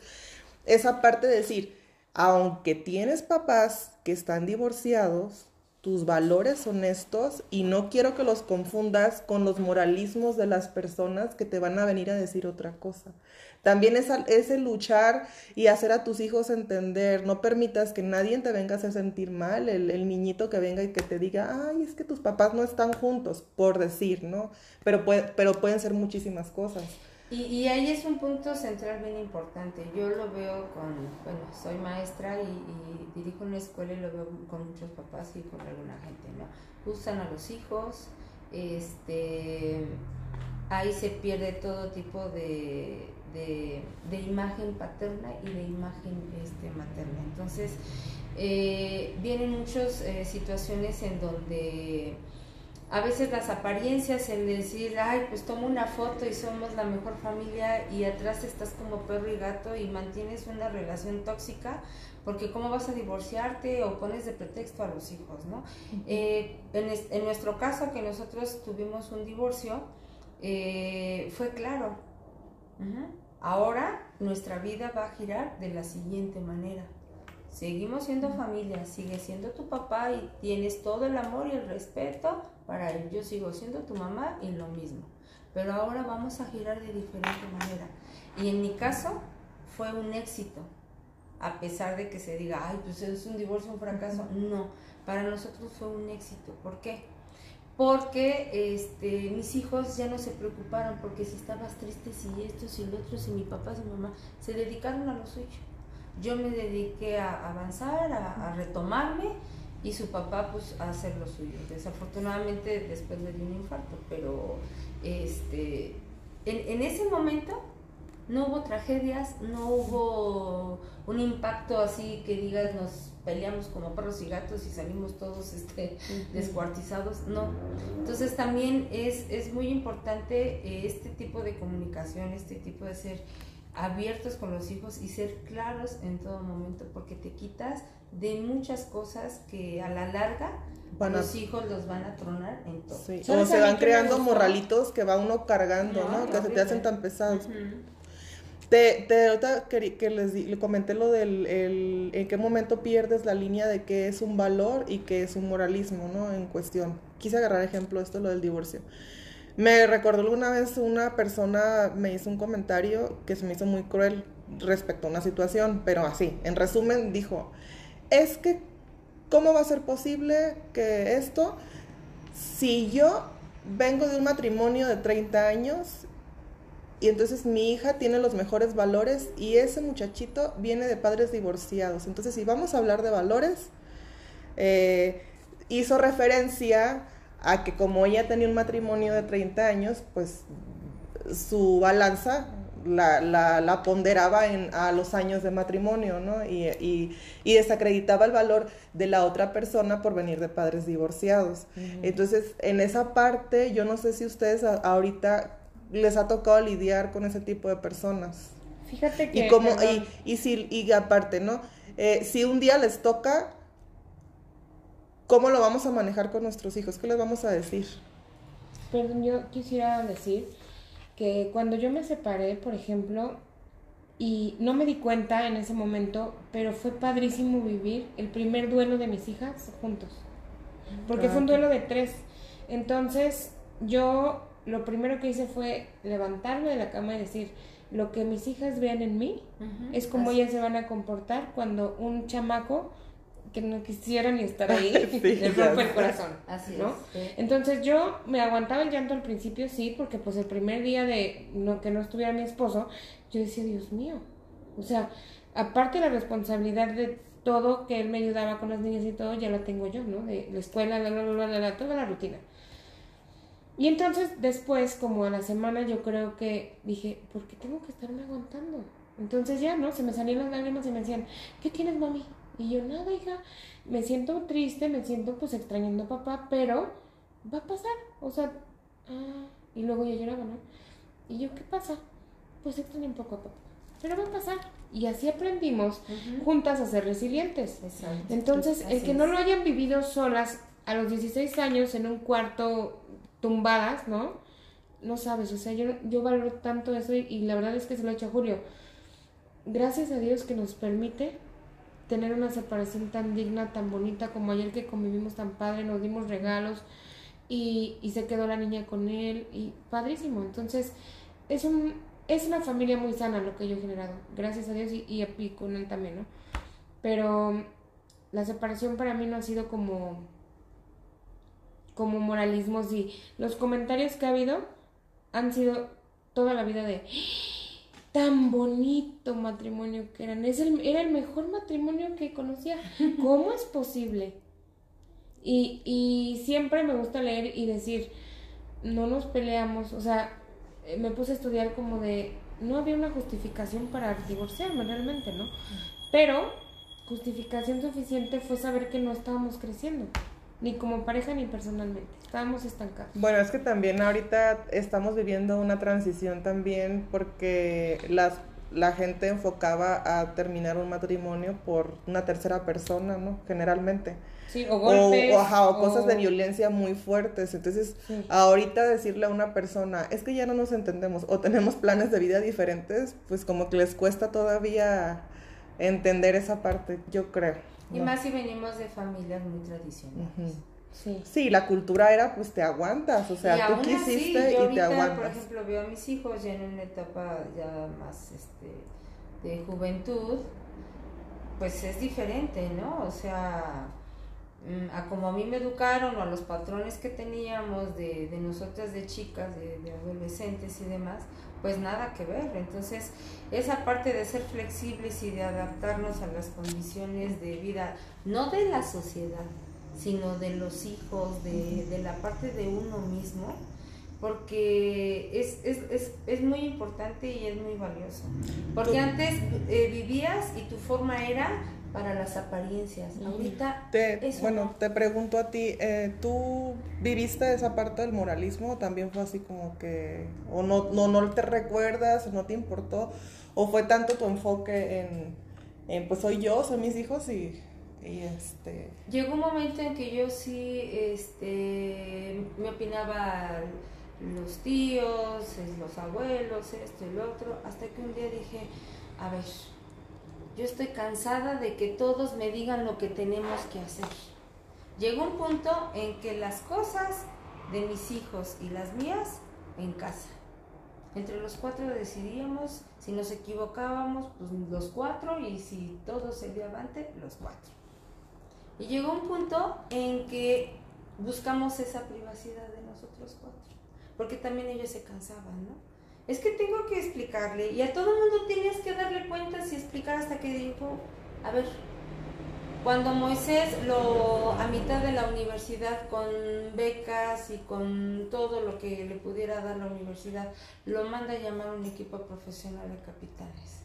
esa parte de decir, aunque tienes papás que están divorciados, tus valores son estos y no quiero que los confundas con los moralismos de las personas que te van a venir a decir otra cosa. También es, luchar y hacer a tus hijos entender, no permitas que nadie te venga a hacer sentir mal, el, niñito que venga y que te diga, ay, es que tus papás no están juntos, por decir, ¿no? Pero, pero pueden ser muchísimas cosas. Y, y, ahí es un punto central bien importante. Yo lo veo con, bueno, soy maestra y, y, dirijo una escuela y lo veo con muchos papás y con alguna gente, ¿no? Usan a los hijos, este, ahí se pierde todo tipo de, de, de imagen paterna y de imagen este, materna. Entonces, eh, vienen muchas eh, situaciones en donde a veces las apariencias, el decir, ay, pues tomo una foto y somos la mejor familia y atrás estás como perro y gato y mantienes una relación tóxica, porque cómo vas a divorciarte o pones de pretexto a los hijos, ¿no? eh, en, en, nuestro caso, que nosotros tuvimos un divorcio, eh, fue claro. Uh -huh. Ahora nuestra vida va a girar de la siguiente manera. Seguimos siendo familia, sigue siendo tu papá y tienes todo el amor y el respeto para él. Yo sigo siendo tu mamá y lo mismo. Pero ahora vamos a girar de diferente manera. Y en mi caso fue un éxito. A pesar de que se diga, ay, pues es un divorcio, un fracaso. No, para nosotros fue un éxito. ¿Por qué? Porque este, mis hijos ya no se preocuparon porque si estabas triste, si esto, si lo otro, si mi papá, si mi mamá, se dedicaron a lo suyo. Yo me dediqué a avanzar, a, retomarme y su papá pues a hacer lo suyo. Desafortunadamente después le dio un infarto, pero este, en, ese momento no hubo tragedias, no hubo un impacto así que digas nos peleamos como perros y gatos y salimos todos este, descuartizados, no. Entonces también es, es muy importante este tipo de comunicación, este tipo de ser abiertos con los hijos y ser claros en todo momento, porque te quitas de muchas cosas que a la larga van los hijos los van a tronar en todo. Sí. O se van creando morralitos que va uno cargando, ¿no? ¿no? Que se te hacen tan pesados. Uh -huh. Te, te que, que les le comenté lo del el, en qué momento pierdes la línea de qué es un valor y qué es un moralismo, ¿no? En cuestión. Quise agarrar ejemplo esto, lo del divorcio. Me recordó alguna vez una persona me hizo un comentario que se me hizo muy cruel respecto a una situación, pero así, en resumen dijo, es que, ¿cómo va a ser posible que esto, si yo vengo de un matrimonio de 30 años y entonces mi hija tiene los mejores valores y ese muchachito viene de padres divorciados. Entonces, si vamos a hablar de valores, eh, hizo referencia a que como ella tenía un matrimonio de 30 años, pues su balanza la, la, la ponderaba en, a los años de matrimonio, ¿no? Y, y, y, desacreditaba el valor de la otra persona por venir de padres divorciados. Uh -huh. Entonces, en esa parte, yo no sé si ustedes a, ahorita les ha tocado lidiar con ese tipo de personas. Fíjate que... Y, como, y, y, si, y aparte, ¿no? Eh, si un día les toca, ¿cómo lo vamos a manejar con nuestros hijos? ¿Qué les vamos a decir? Perdón, yo quisiera decir que cuando yo me separé, por ejemplo, y no me di cuenta en ese momento, pero fue padrísimo vivir el primer duelo de mis hijas juntos. Porque ah, fue un duelo de tres. Entonces, yo lo primero que hice fue levantarme de la cama y decir, lo que mis hijas vean en mí uh -huh, es como ellas se van a comportar cuando un chamaco que no quisiera ni estar ahí sí, le rompe el corazón, Así ¿no? Es, sí. Entonces yo me aguantaba el llanto al principio, sí, porque pues el primer día de no, que no estuviera mi esposo, yo decía, Dios mío, o sea, aparte la responsabilidad de todo que él me ayudaba con las niñas y todo, ya la tengo yo, ¿no? De la escuela, la, la, la, la, la toda la rutina. Y entonces después, como a la semana, yo creo que dije, ¿por qué tengo que estarme aguantando? Entonces ya, ¿no? Se me salían las lágrimas y me decían, ¿qué tienes, mami? Y yo, nada, hija, me siento triste, me siento pues extrañando a papá, pero va a pasar. O sea, ah, y luego yo lloraba, ¿no? Y yo, ¿qué pasa? Pues extraño un poco a papá, pero va a pasar. Y así aprendimos uh -huh. juntas a ser resilientes. Exacto. Entonces, el que es. no lo hayan vivido solas a los 16 años en un cuarto tumbadas, ¿no? No sabes, o sea, yo, yo valoro tanto eso y, y, la verdad es que se lo he hecho a Julio. Gracias a Dios que nos permite tener una separación tan digna, tan bonita como ayer que convivimos tan padre, nos dimos regalos y, y se quedó la niña con él y padrísimo. Entonces, es un es una familia muy sana lo que yo he generado, gracias a Dios y, y, y con él también, ¿no? Pero la separación para mí no ha sido como como moralismos y los comentarios que ha habido han sido toda la vida de tan bonito matrimonio que eran. Es el, era el mejor matrimonio que conocía. ¿Cómo es posible? Y, y siempre me gusta leer y decir, no nos peleamos. O sea, me puse a estudiar como de, no había una justificación para divorciarme realmente, ¿no? Pero justificación suficiente fue saber que no estábamos creciendo ni como pareja ni personalmente. Estábamos estancados. Bueno, es que también ahorita estamos viviendo una transición también porque las la gente enfocaba a terminar un matrimonio por una tercera persona, ¿no? Generalmente. Sí, o golpes. O, o, o cosas de violencia muy fuertes. Entonces, sí. ahorita decirle a una persona, es que ya no nos entendemos o tenemos planes de vida diferentes, pues como que les cuesta todavía entender esa parte, yo creo. Y no. más si venimos de familias muy tradicionales. Uh -huh. Sí. sí, la cultura era pues te aguantas, o sea, y tú quisiste así, y ahorita, te aguantas. Por ejemplo, veo a mis hijos ya en una etapa ya más este, de juventud, pues es diferente, ¿no? O sea, a como a mí me educaron o a los patrones que teníamos de, de nosotras de chicas, de, de adolescentes y demás, pues nada que ver. Entonces, esa parte de ser flexibles y de adaptarnos a las condiciones de vida, no de la sociedad, sino de los hijos, de, de la parte de uno mismo, porque es, es, es, es, muy importante y es muy valioso. Porque antes eh, vivías y tu forma era para las apariencias. Ahorita. Te, bueno, no. te pregunto a ti, eh, ¿tú viviste esa parte del moralismo? ¿También fue así como que, o no, no, no te recuerdas, o no te importó? ¿O fue tanto tu enfoque en, en pues soy yo, son mis hijos y, y este... Llegó un momento en que yo sí este, me opinaba los tíos, los abuelos, esto y lo otro, hasta que un día dije, a ver, yo estoy cansada de que todos me digan lo que tenemos que hacer. Llegó un punto en que las cosas de mis hijos y las mías en casa. Entre los cuatro decidíamos si nos equivocábamos, pues los cuatro, y si todo se dio avante, los cuatro. Y llegó un punto en que buscamos esa privacidad de nosotros cuatro, porque también ellos se cansaban, ¿no? Es que tengo que explicarle y a todo el mundo tienes que darle cuentas y explicar hasta que dijo, a ver, cuando Moisés lo a mitad de la universidad con becas y con todo lo que le pudiera dar la universidad, lo manda a llamar un equipo profesional de capitanes.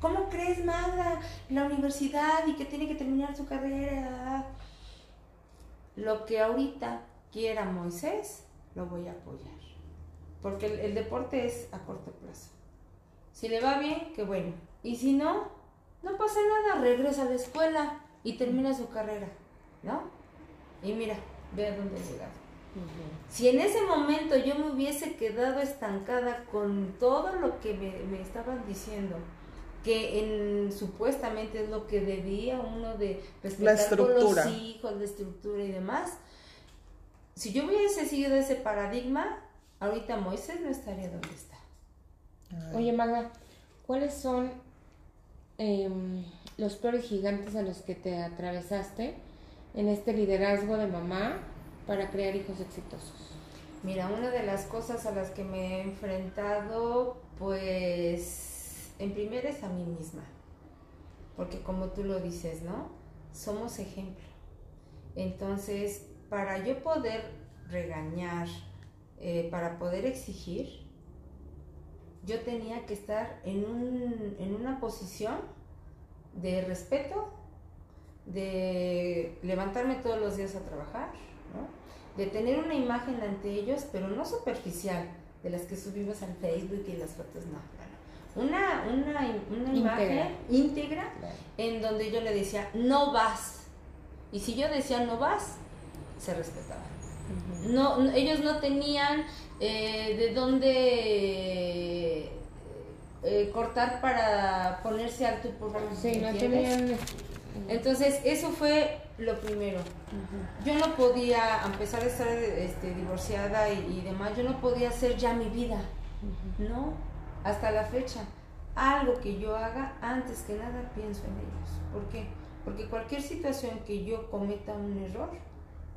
¿Cómo crees, Magda? La universidad y que tiene que terminar su carrera. Lo que ahorita quiera Moisés, lo voy a apoyar porque el, el, deporte es a corto plazo. Si le va bien, qué bueno. Y si no, no pasa nada, regresa a la escuela y termina su carrera, ¿no? Y mira, ve a dónde ha llegado. Uh -huh. Si en ese momento yo me hubiese quedado estancada con todo lo que me, me estaban diciendo, que en, supuestamente es lo que debía uno de respetar con los hijos, la estructura y demás, si yo hubiese seguido ese paradigma, ahorita Moisés no estaría donde está. Oye, Maga, ¿cuáles son eh, los peores gigantes a los que te atravesaste en este liderazgo de mamá para crear hijos exitosos? Mira, una de las cosas a las que me he enfrentado, pues, en primera es a mí misma. Porque como tú lo dices, ¿no? Somos ejemplo. Entonces, para yo poder regañar, eh, para poder exigir, yo tenía que estar en, un, en una posición de respeto, de levantarme todos los días a trabajar, ¿no? de tener una imagen ante ellos, pero no superficial, de las que subimos al Facebook y las fotos, no. Una, una, una imagen íntegra claro. en donde yo le decía, no vas. Y si yo decía no vas, se respetaba. No, no, ellos no tenían eh, de dónde eh, cortar para ponerse alto por Sí, no tenían Entonces, eso fue lo primero. Yo no podía, a pesar de estar este, divorciada y, demás, yo no podía hacer ya mi vida, ¿no? Hasta la fecha. Algo que yo haga, antes que nada pienso en ellos. ¿Por qué? Porque cualquier situación que yo cometa un error,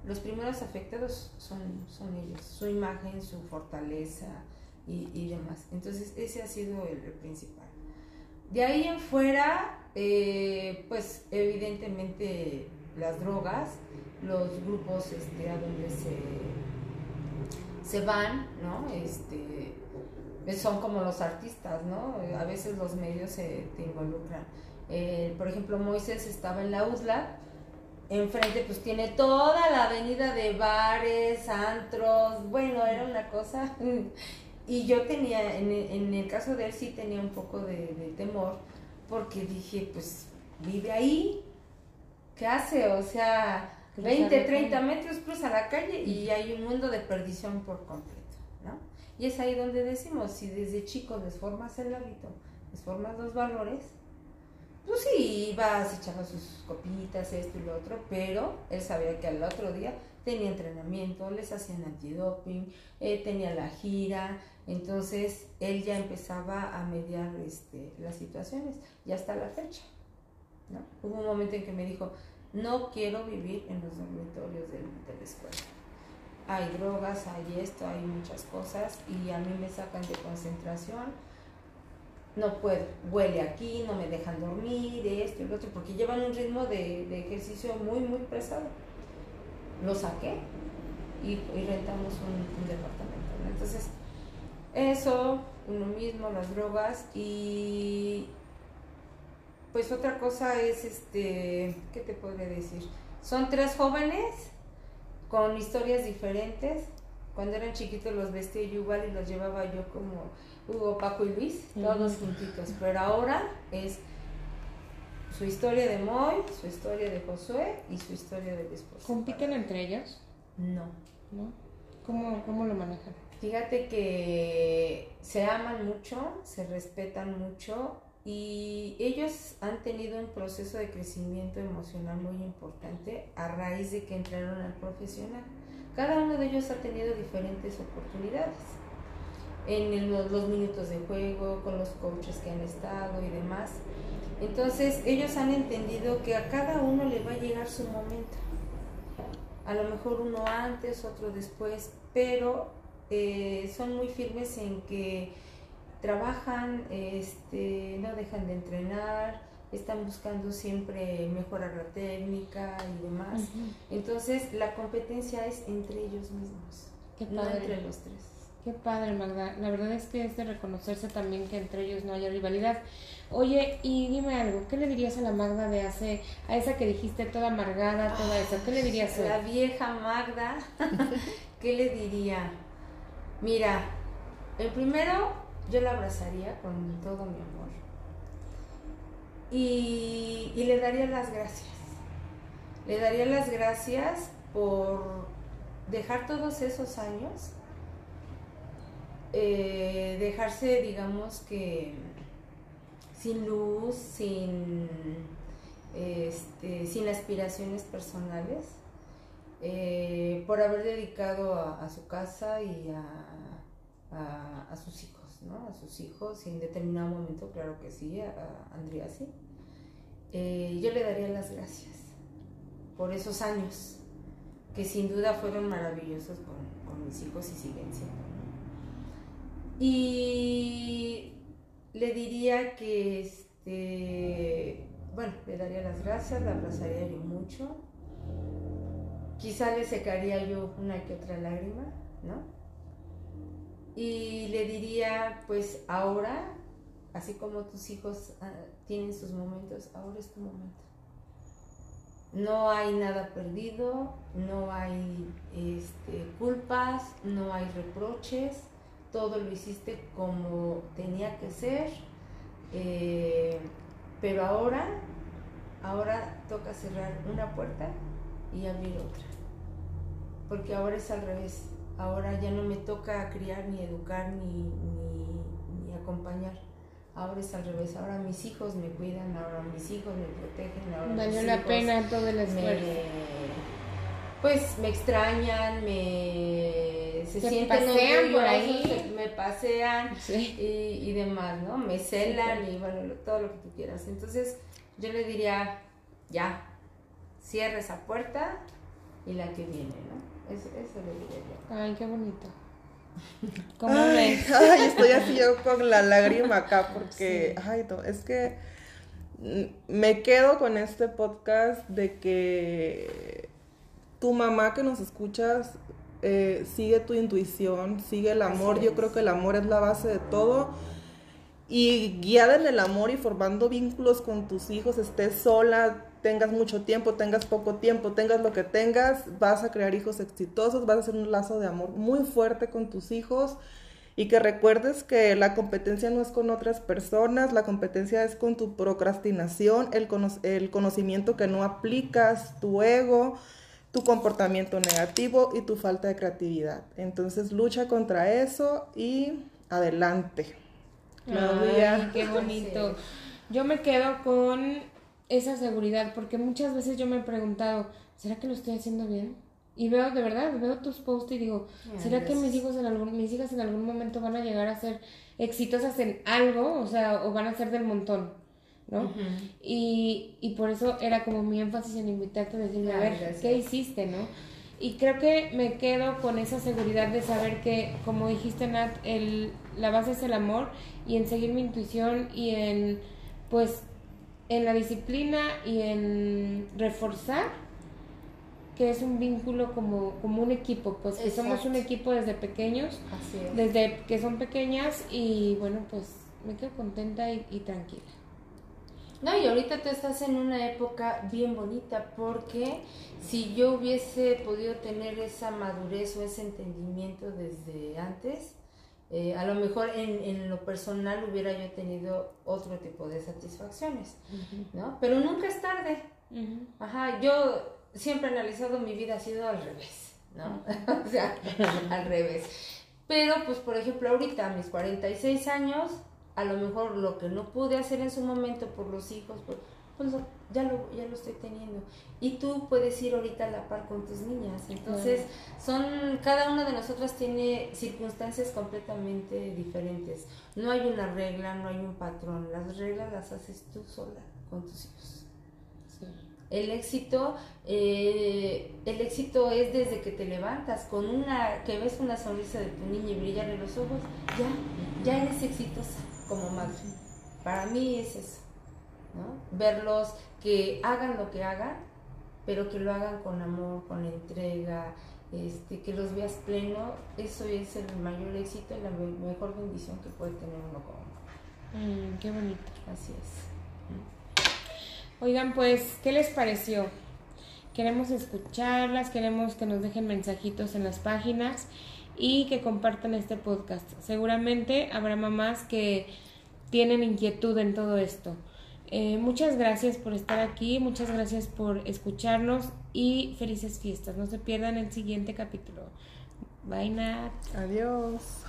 los primeros afectados son, son ellos, su imagen, su fortaleza y, demás. Entonces, ese ha sido el, principal. De ahí en fuera, eh, pues evidentemente las drogas, los grupos este, a donde se, se van, ¿no? Este, son como los artistas, ¿no? A veces los medios se te involucran. Eh, por ejemplo, Moisés estaba en la USLA, enfrente pues tiene toda la avenida de bares, antros, bueno, era una cosa. Y yo tenía, en el, en el caso de él sí tenía un poco de, de temor, porque dije, pues vive ahí, ¿qué hace? O sea, 20, 30 metros cruza la calle y hay un mundo de perdición por completo, ¿no? Y es ahí donde decimos, si desde chico les formas el hábito, les formas los valores, pues sí, ibas echando sus copitas, esto y lo otro, pero él sabía que al otro día tenía entrenamiento, les hacían antidoping, eh, tenía la gira, entonces él ya empezaba a mediar este, las situaciones y hasta la fecha. ¿no? Hubo un momento en que me dijo, no quiero vivir en los dormitorios de, de la escuela. Hay drogas, hay esto, hay muchas cosas y a mí me sacan de concentración. No puedo, huele aquí, no me dejan dormir, esto y lo otro, porque llevan un ritmo de, de ejercicio muy, muy pesado. Lo saqué y, rentamos un, departamento. Entonces, eso, uno mismo, las drogas y pues otra cosa es, este, ¿qué te podría decir? Son tres jóvenes con historias diferentes. Cuando eran chiquitos los vestía yo igual y los llevaba yo como Hugo, Paco y Luis, todos juntitos. Pero ahora es su historia de Moy, su historia de Josué y su historia de esposo. ¿Compiten entre ellos? No. ¿No? ¿Cómo, ¿Cómo lo manejan? Fíjate que se aman mucho, se respetan mucho y ellos han tenido un proceso de crecimiento emocional muy importante a raíz de que entraron al profesional. Cada uno de ellos ha tenido diferentes oportunidades en los, minutos de juego, con los coaches que han estado y demás. Entonces ellos han entendido que a cada uno le va a llegar su momento. A lo mejor uno antes, otro después, pero eh, son muy firmes en que trabajan, este, no dejan de entrenar, están buscando siempre mejorar la técnica y demás. Entonces, la competencia es entre ellos mismos, no entre los tres. Qué padre, Magda. La verdad es que es de reconocerse también que entre ellos no haya rivalidad. Oye, y dime algo, ¿qué le dirías a la Magda de hace, a esa que dijiste toda amargada, toda eso? ¿Qué le dirías? A la vieja Magda, ¿qué le diría? Mira, el primero yo la abrazaría con todo mi amor y, le daría las gracias. Le daría las gracias por dejar todos esos años, eh, dejarse, digamos que, sin luz, sin, este, sin aspiraciones personales, eh, por haber dedicado a, su casa y a sus hijos. A sus hijos y en determinado momento, claro que sí, a, Andrea sí. Eh, yo le daría las gracias por esos años que sin duda fueron maravillosos con, mis hijos y siguen siendo. Y le diría que, este, bueno, le daría las gracias, la abrazaría yo mucho. Quizá le secaría yo una que otra lágrima, ¿no? Y le diría, pues ahora, así como tus hijos ah, tienen sus momentos, ahora es tu momento. No hay nada perdido, no hay este, culpas, no hay reproches, todo lo hiciste como tenía que ser, eh, pero ahora, ahora toca cerrar una puerta y abrir otra, porque ahora es al revés Ahora ya no me toca criar, ni educar, ni, ni, acompañar. ahora es al revés, ahora mis hijos me cuidan, ahora mis hijos me protegen, ahora Valió mis la hijos pena todo el me, esfuerzo. Pues me extrañan, me se, Se sienten pasean por ahí. se- me pasean Sí. y, y demás, ¿no? Me celan claro. y bueno, lo- todo lo que tú quieras. Entonces, yo le diría, ya, cierra esa puerta y la que viene, ¿no? Eso, eso le diría yo. Ay, qué bonito. ¿Cómo Ay, ves? ay, estoy así yo con la lágrima acá porque, ay, no, es que mm, me quedo con este podcast de que tu mamá que nos escuchas eh, sigue tu intuición, sigue el amor. Yo creo que el amor es la base de todo. Y guiada en el amor y formando vínculos con tus hijos, estés sola, tengas mucho tiempo, tengas poco tiempo, tengas lo que tengas, vas a crear hijos exitosos, vas a hacer un lazo de amor muy fuerte con tus hijos y que recuerdes que la competencia no es con otras personas, la competencia es con tu procrastinación, el, cono- el conocimiento que no aplicas, tu ego, tu comportamiento negativo y tu falta de creatividad. Entonces lucha contra eso y adelante. Ay, qué bonito. Yo me quedo con esa seguridad, porque muchas veces yo me he preguntado, ¿será que lo estoy haciendo bien? Y veo, de verdad, veo tus posts y digo, ¿será que mis hijos en algún, mis hijas en algún momento van a llegar a ser exitosas en algo? O sea, o van a ser del montón, ¿no? Y, y por eso era como mi énfasis en invitarte a decirme, a ver, gracias. ¿qué hiciste, no? Y creo que me quedo con esa seguridad de saber que, como dijiste, Nat, el, la base es el amor y en seguir mi intuición y en, pues, en la disciplina y en reforzar que es un vínculo como, como un equipo, pues que somos un equipo desde pequeños, Así es. desde que son pequeñas y bueno, pues me quedo contenta y, y tranquila. No, y ahorita tú estás en una época bien bonita porque si yo hubiese podido tener esa madurez o ese entendimiento desde antes, eh, a lo mejor en, en lo personal hubiera yo tenido otro tipo de satisfacciones, ¿no? Pero nunca es tarde. Ajá, yo siempre he analizado mi vida ha sido al revés, ¿no? o sea, al revés. Pero, pues, por ejemplo, ahorita a mis 46 años, a lo mejor lo que no pude hacer en su momento por los hijos, pues, pues lo- ya, lo, ya lo estoy teniendo. Y tú puedes ir ahorita a la par con tus niñas. Entonces, son, cada una de nosotras tiene circunstancias completamente diferentes. No hay una regla, no hay un patrón. Las reglas las haces tú sola con tus hijos. Sí. El éxito, eh, el éxito es desde que te levantas con una, que ves una sonrisa de tu niña y brillarle los ojos, ya, ya eres exitosa como madre. Para mí es eso, ¿no? Verlos que hagan lo que hagan, pero que lo hagan con amor, con entrega, este, que los veas pleno, eso es el mayor éxito y la me- mejor bendición que puede tener uno como madre. Mm, qué bonito. Así es. Oigan, pues, ¿qué les pareció? Queremos escucharlas, queremos que nos dejen mensajitos en las páginas y que compartan este podcast. Seguramente habrá mamás que tienen inquietud en todo esto. Eh, muchas gracias por estar aquí, muchas gracias por escucharnos y felices fiestas. No se pierdan el siguiente capítulo. Bye, Nat. Adiós.